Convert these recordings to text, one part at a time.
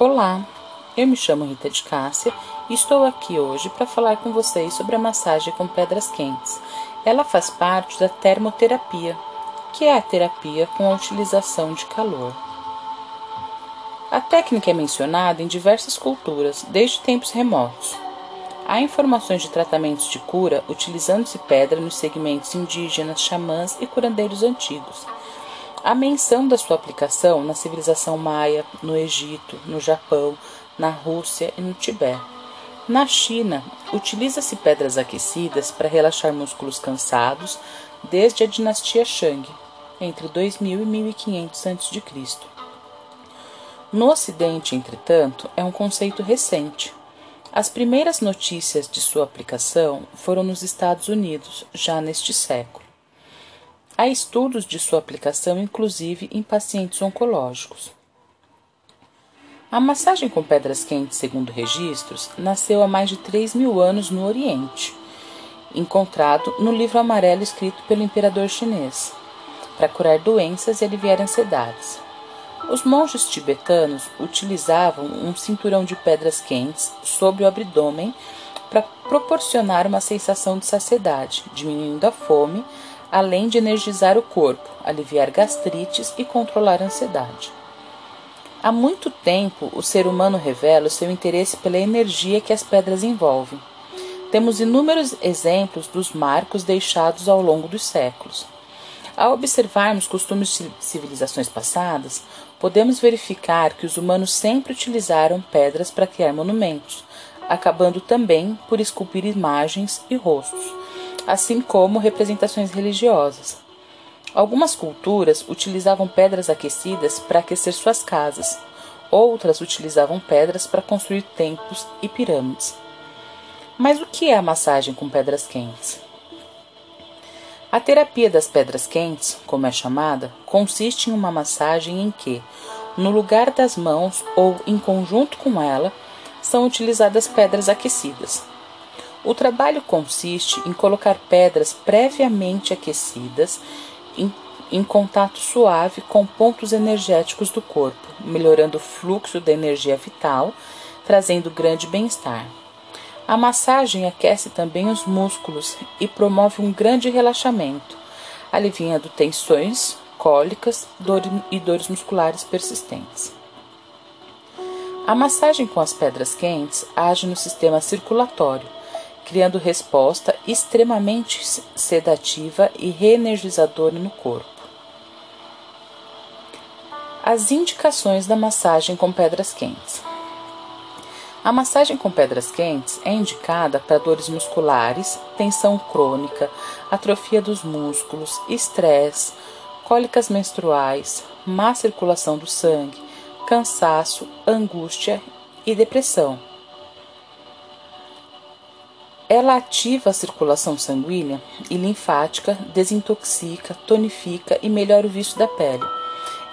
Olá, eu me chamo Rita de Cássia e estou aqui hoje para falar com vocês sobre a massagem com pedras quentes. Ela faz parte da termoterapia, que é a terapia com a utilização de calor. A técnica é mencionada em diversas culturas, desde tempos remotos. Há informações de tratamentos de cura utilizando-se pedra nos segmentos indígenas, xamãs e curandeiros antigos. A menção da sua aplicação na civilização maia, no Egito, no Japão, na Rússia e no Tibete. Na China, utiliza-se pedras aquecidas para relaxar músculos cansados desde a dinastia Shang, entre 2000 e 1500 a.C. No Ocidente, entretanto, é um conceito recente. As primeiras notícias de sua aplicação foram nos Estados Unidos, já neste século. Há estudos de sua aplicação, inclusive em pacientes oncológicos. A massagem com pedras quentes, segundo registros, nasceu há mais de 3 mil anos no Oriente, encontrado no livro amarelo escrito pelo imperador chinês, para curar doenças e aliviar ansiedades. Os monges tibetanos utilizavam um cinturão de pedras quentes sobre o abdômen para proporcionar uma sensação de saciedade, diminuindo a fome além de energizar o corpo, aliviar gastrites e controlar a ansiedade. Há muito tempo, o ser humano revela o seu interesse pela energia que as pedras envolvem. Temos inúmeros exemplos dos marcos deixados ao longo dos séculos. Ao observarmos costumes de civilizações passadas, podemos verificar que os humanos sempre utilizaram pedras para criar monumentos, acabando também por esculpir imagens e rostos, assim como representações religiosas. Algumas culturas utilizavam pedras aquecidas para aquecer suas casas, outras utilizavam pedras para construir templos e pirâmides. Mas o que é a massagem com pedras quentes? A terapia das pedras quentes, como é chamada, consiste em uma massagem em que, no lugar das mãos ou em conjunto com ela, são utilizadas pedras aquecidas, o trabalho consiste em colocar pedras previamente aquecidas em, em contato suave com pontos energéticos do corpo, melhorando o fluxo da energia vital, trazendo grande bem-estar. A massagem aquece também os músculos e promove um grande relaxamento, aliviando tensões, cólicas dor e dores musculares persistentes. A massagem com as pedras quentes age no sistema circulatório, criando resposta extremamente sedativa e reenergizadora no corpo. As indicações da massagem com pedras quentes. A massagem com pedras quentes é indicada para dores musculares, tensão crônica, atrofia dos músculos, estresse, cólicas menstruais, má circulação do sangue, cansaço, angústia e depressão ela ativa a circulação sanguínea e linfática, desintoxica, tonifica e melhora o vício da pele.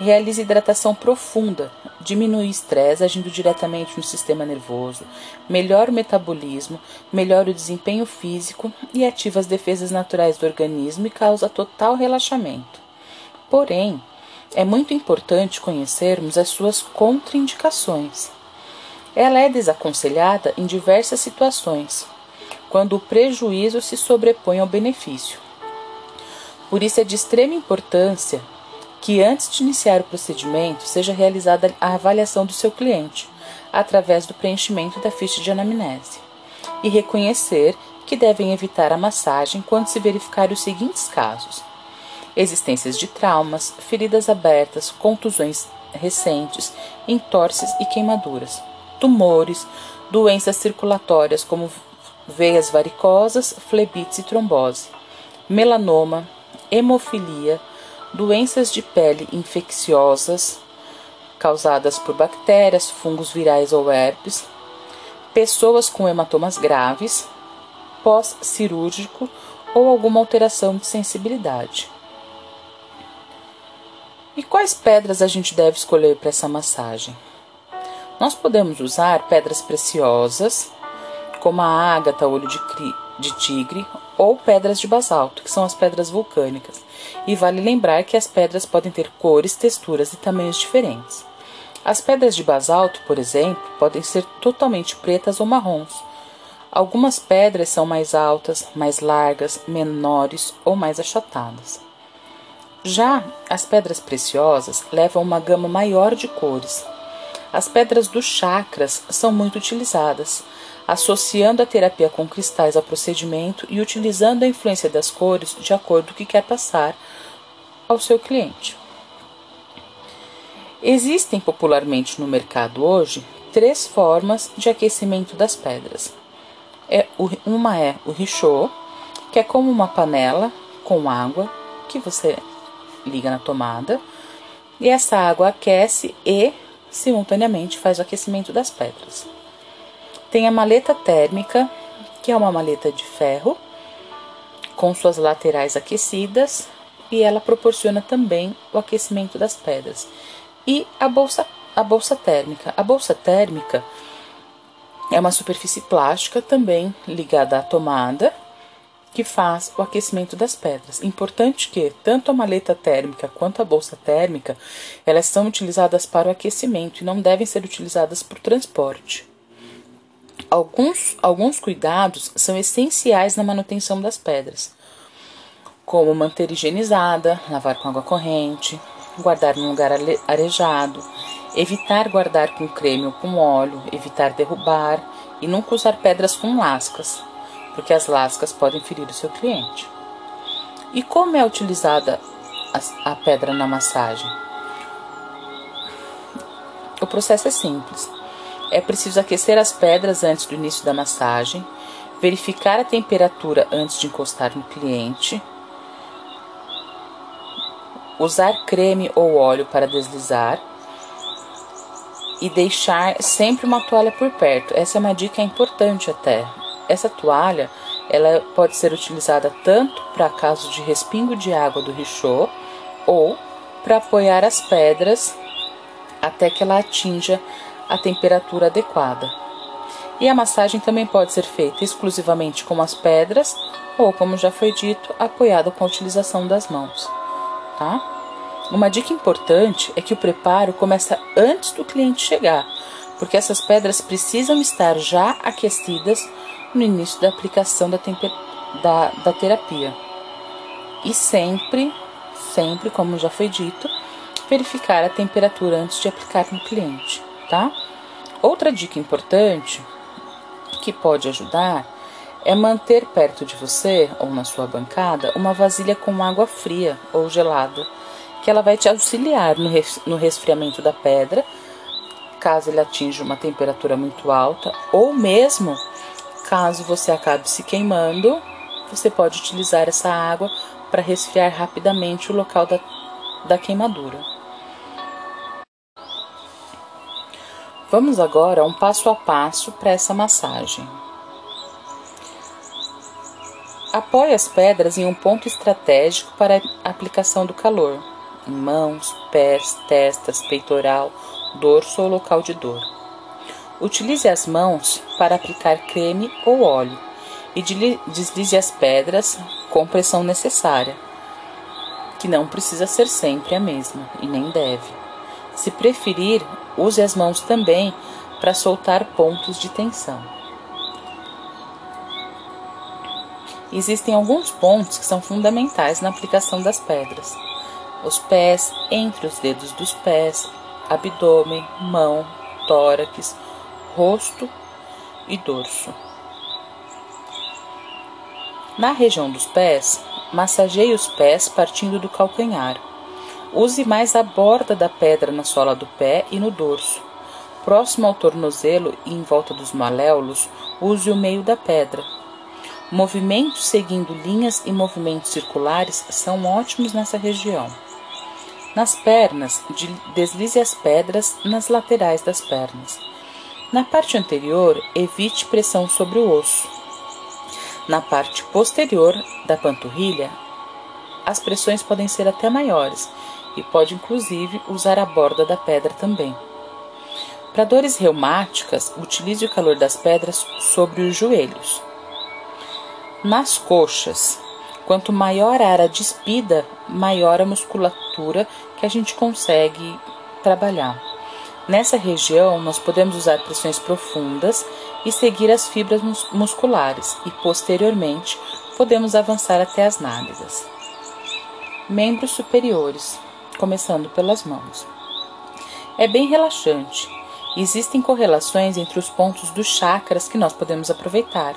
Realiza hidratação profunda, diminui o estresse agindo diretamente no sistema nervoso, melhora o metabolismo, melhora o desempenho físico e ativa as defesas naturais do organismo e causa total relaxamento. Porém, é muito importante conhecermos as suas contraindicações. Ela é desaconselhada em diversas situações, quando o prejuízo se sobrepõe ao benefício. Por isso é de extrema importância que antes de iniciar o procedimento seja realizada a avaliação do seu cliente, através do preenchimento da ficha de anamnese, e reconhecer que devem evitar a massagem quando se verificar os seguintes casos: existências de traumas, feridas abertas, contusões recentes, entorses e queimaduras, tumores, doenças circulatórias como veias varicosas, flebites e trombose, melanoma, hemofilia, doenças de pele infecciosas causadas por bactérias, fungos virais ou herpes, pessoas com hematomas graves, pós-cirúrgico ou alguma alteração de sensibilidade. E quais pedras a gente deve escolher para essa massagem? Nós podemos usar pedras preciosas, como a ágata, olho de, de tigre ou pedras de basalto, que são as pedras vulcânicas. E vale lembrar que as pedras podem ter cores, texturas e tamanhos diferentes. As pedras de basalto, por exemplo, podem ser totalmente pretas ou marrons. Algumas pedras são mais altas, mais largas, menores ou mais achatadas. Já as pedras preciosas levam uma gama maior de cores. As pedras dos chakras são muito utilizadas, associando a terapia com cristais ao procedimento e utilizando a influência das cores de acordo com o que quer passar ao seu cliente. Existem popularmente no mercado hoje três formas de aquecimento das pedras. É, uma é o richô, que é como uma panela com água que você liga na tomada, e essa água aquece e simultaneamente faz o aquecimento das pedras. Tem a maleta térmica, que é uma maleta de ferro com suas laterais aquecidas e ela proporciona também o aquecimento das pedras e a bolsa, a bolsa térmica. A bolsa térmica é uma superfície plástica também ligada à tomada que faz o aquecimento das pedras. Importante que tanto a maleta térmica quanto a bolsa térmica, elas são utilizadas para o aquecimento e não devem ser utilizadas para o transporte. Alguns, alguns cuidados são essenciais na manutenção das pedras, como manter higienizada, lavar com água corrente, guardar em um lugar arejado, evitar guardar com creme ou com óleo, evitar derrubar e nunca usar pedras com lascas, porque as lascas podem ferir o seu cliente. E como é utilizada a, a pedra na massagem? O processo é simples. É preciso aquecer as pedras antes do início da massagem, verificar a temperatura antes de encostar no cliente, usar creme ou óleo para deslizar e deixar sempre uma toalha por perto. Essa é uma dica importante até. Essa toalha, ela pode ser utilizada tanto para caso de respingo de água do richô ou para apoiar as pedras até que ela atinja a temperatura adequada. E a massagem também pode ser feita exclusivamente com as pedras ou, como já foi dito, apoiada com a utilização das mãos tá? Uma dica importante é que o preparo começa antes do cliente chegar, porque essas pedras precisam estar já aquecidas no início da aplicação da, da, da terapia. E sempre, sempre, como já foi dito, verificar a temperatura antes de aplicar no cliente, tá? Outra dica importante que pode ajudar é manter perto de você ou na sua bancada uma vasilha com água fria ou gelada, que ela vai te auxiliar no, res, no resfriamento da pedra, caso ele atinja uma temperatura muito alta, ou mesmo caso você acabe se queimando, você pode utilizar essa água para resfriar rapidamente o local da, da queimadura. Vamos agora a um passo a passo para essa massagem. Apoie as pedras em um ponto estratégico para a aplicação do calor, em mãos, pés, testas, peitoral, dorso ou local de dor. Utilize as mãos para aplicar creme ou óleo e deslize as pedras com pressão necessária, que não precisa ser sempre a mesma e nem deve. Se preferir, use as mãos também para soltar pontos de tensão. Existem alguns pontos que são fundamentais na aplicação das pedras: os pés, entre os dedos dos pés, abdômen, mão, tórax, rosto e dorso. Na região dos pés, massageie os pés partindo do calcanhar. Use mais a borda da pedra na sola do pé e no dorso. Próximo ao tornozelo e em volta dos maléolos, use o meio da pedra, Movimentos seguindo linhas e movimentos circulares são ótimos nessa região. Nas pernas, deslize as pedras nas laterais das pernas. Na parte anterior, evite pressão sobre o osso. Na parte posterior da panturrilha, as pressões podem ser até maiores e pode inclusive usar a borda da pedra também. Para dores reumáticas, utilize o calor das pedras sobre os joelhos. Nas coxas, quanto maior a área despida, maior a musculatura que a gente consegue trabalhar. Nessa região, nós podemos usar pressões profundas e seguir as fibras musculares, e posteriormente podemos avançar até as nádegas. Membros superiores, começando pelas mãos. É bem relaxante. Existem correlações entre os pontos dos chakras que nós podemos aproveitar,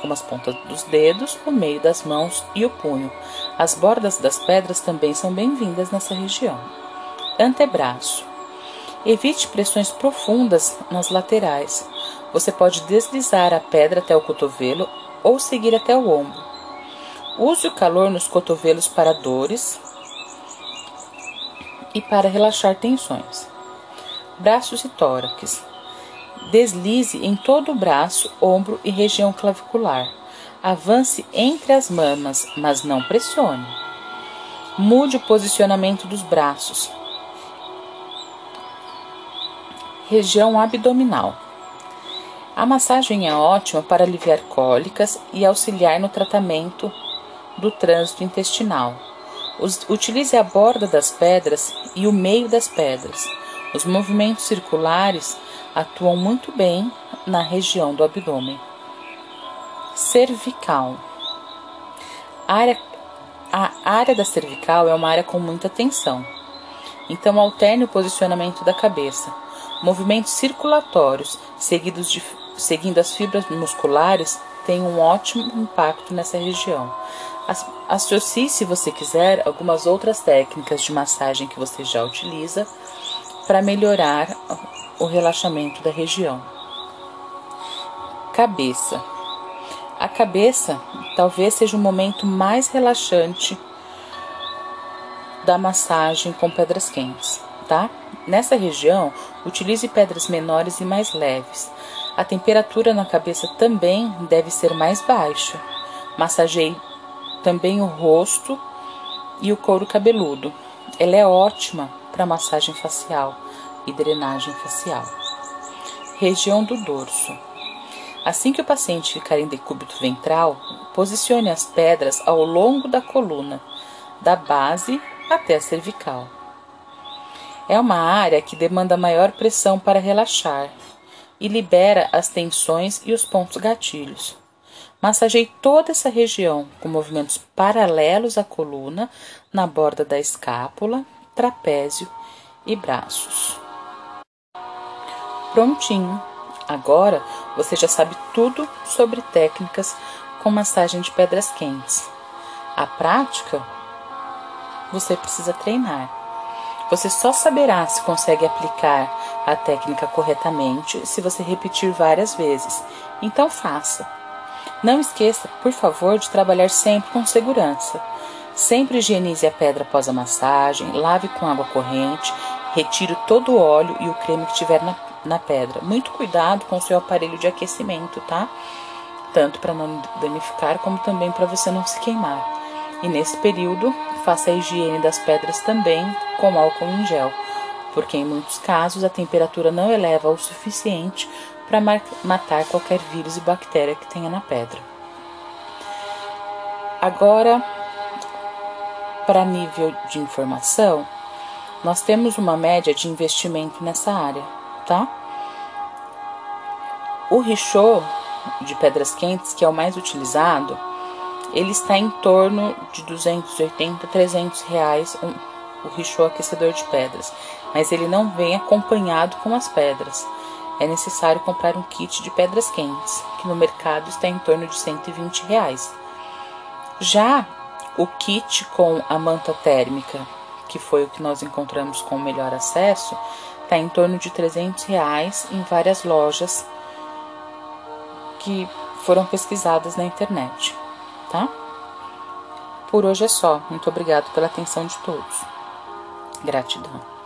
como as pontas dos dedos, o meio das mãos e o punho. As bordas das pedras também são bem-vindas nessa região. Antebraço. Evite pressões profundas nas laterais. Você pode deslizar a pedra até o cotovelo ou seguir até o ombro. Use o calor nos cotovelos para dores e para relaxar tensões braços e tórax. Deslize em todo o braço, ombro e região clavicular. Avance entre as mamas, mas não pressione. Mude o posicionamento dos braços. Região abdominal. A massagem é ótima para aliviar cólicas e auxiliar no tratamento do trânsito intestinal. Utilize a borda das pedras e o meio das pedras. Os movimentos circulares atuam muito bem na região do abdômen. Cervical. A área, a área da cervical é uma área com muita tensão. Então, alterne o posicionamento da cabeça. Movimentos circulatórios, seguidos de, seguindo as fibras musculares, têm um ótimo impacto nessa região. Associe, se você quiser, algumas outras técnicas de massagem que você já utiliza para melhorar o relaxamento da região. Cabeça. A cabeça talvez seja o momento mais relaxante da massagem com pedras quentes, tá? Nessa região, utilize pedras menores e mais leves. A temperatura na cabeça também deve ser mais baixa. Massageie também o rosto e o couro cabeludo. Ela é ótima para massagem facial e drenagem facial. Região do dorso. Assim que o paciente ficar em decúbito ventral, posicione as pedras ao longo da coluna, da base até a cervical. É uma área que demanda maior pressão para relaxar e libera as tensões e os pontos gatilhos. Massageie toda essa região com movimentos paralelos à coluna, na borda da escápula, trapézio e braços. Prontinho! Agora você já sabe tudo sobre técnicas com massagem de pedras quentes. A prática você precisa treinar. Você só saberá se consegue aplicar a técnica corretamente se você repetir várias vezes. Então faça. Não esqueça, por favor, de trabalhar sempre com segurança. Sempre higienize a pedra após a massagem, lave com água corrente, retire todo o óleo e o creme que tiver na, na pedra. Muito cuidado com o seu aparelho de aquecimento, tá? Tanto para não danificar, como também para você não se queimar. E nesse período, faça a higiene das pedras também com álcool em gel, porque em muitos casos a temperatura não eleva o suficiente para matar qualquer vírus e bactéria que tenha na pedra. Agora, para nível de informação, nós temos uma média de investimento nessa área, tá? O richô de pedras quentes, que é o mais utilizado, ele está em torno de 280 300 reais o richô aquecedor de pedras, mas ele não vem acompanhado com as pedras. É necessário comprar um kit de pedras quentes, que no mercado está em torno de 120 reais. Já o kit com a manta térmica, que foi o que nós encontramos com o melhor acesso, está em torno de 300 reais em várias lojas que foram pesquisadas na internet, tá? Por hoje é só. Muito obrigado pela atenção de todos. Gratidão.